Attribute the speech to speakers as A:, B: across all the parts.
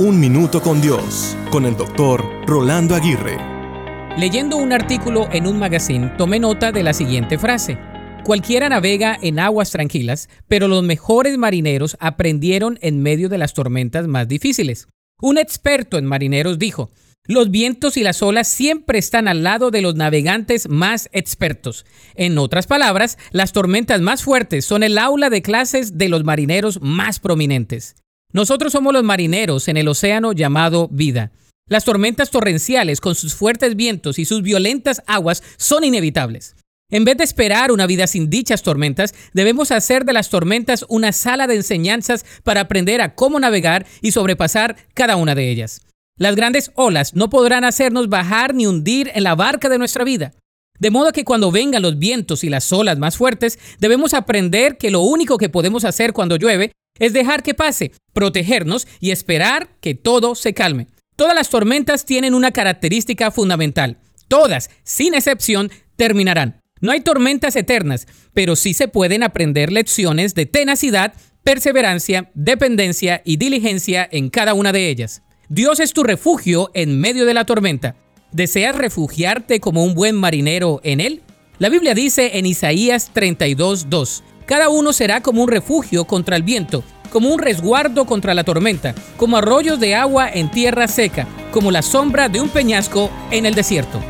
A: Un Minuto con Dios, con el doctor Rolando Aguirre.
B: Leyendo un artículo en un magazine, tomé nota de la siguiente frase. Cualquiera navega en aguas tranquilas, pero los mejores marineros aprendieron en medio de las tormentas más difíciles. Un experto en marineros dijo, los vientos y las olas siempre están al lado de los navegantes más expertos. En otras palabras, las tormentas más fuertes son el aula de clases de los marineros más prominentes. Nosotros somos los marineros en el océano llamado vida. Las tormentas torrenciales con sus fuertes vientos y sus violentas aguas son inevitables. En vez de esperar una vida sin dichas tormentas, debemos hacer de las tormentas una sala de enseñanzas para aprender a cómo navegar y sobrepasar cada una de ellas. Las grandes olas no podrán hacernos bajar ni hundir en la barca de nuestra vida. De modo que cuando vengan los vientos y las olas más fuertes, debemos aprender que lo único que podemos hacer cuando llueve es dejar que pase, protegernos y esperar que todo se calme. Todas las tormentas tienen una característica fundamental. Todas, sin excepción, terminarán. No hay tormentas eternas, pero sí se pueden aprender lecciones de tenacidad, perseverancia, dependencia y diligencia en cada una de ellas. Dios es tu refugio en medio de la tormenta. ¿Deseas refugiarte como un buen marinero en Él? La Biblia dice en Isaías 32.2, cada uno será como un refugio contra el viento, como un resguardo contra la tormenta, como arroyos de agua en tierra seca, como la sombra de un peñasco en el desierto.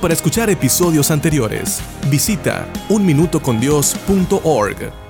A: Para escuchar episodios anteriores, visita unminutocondios.org.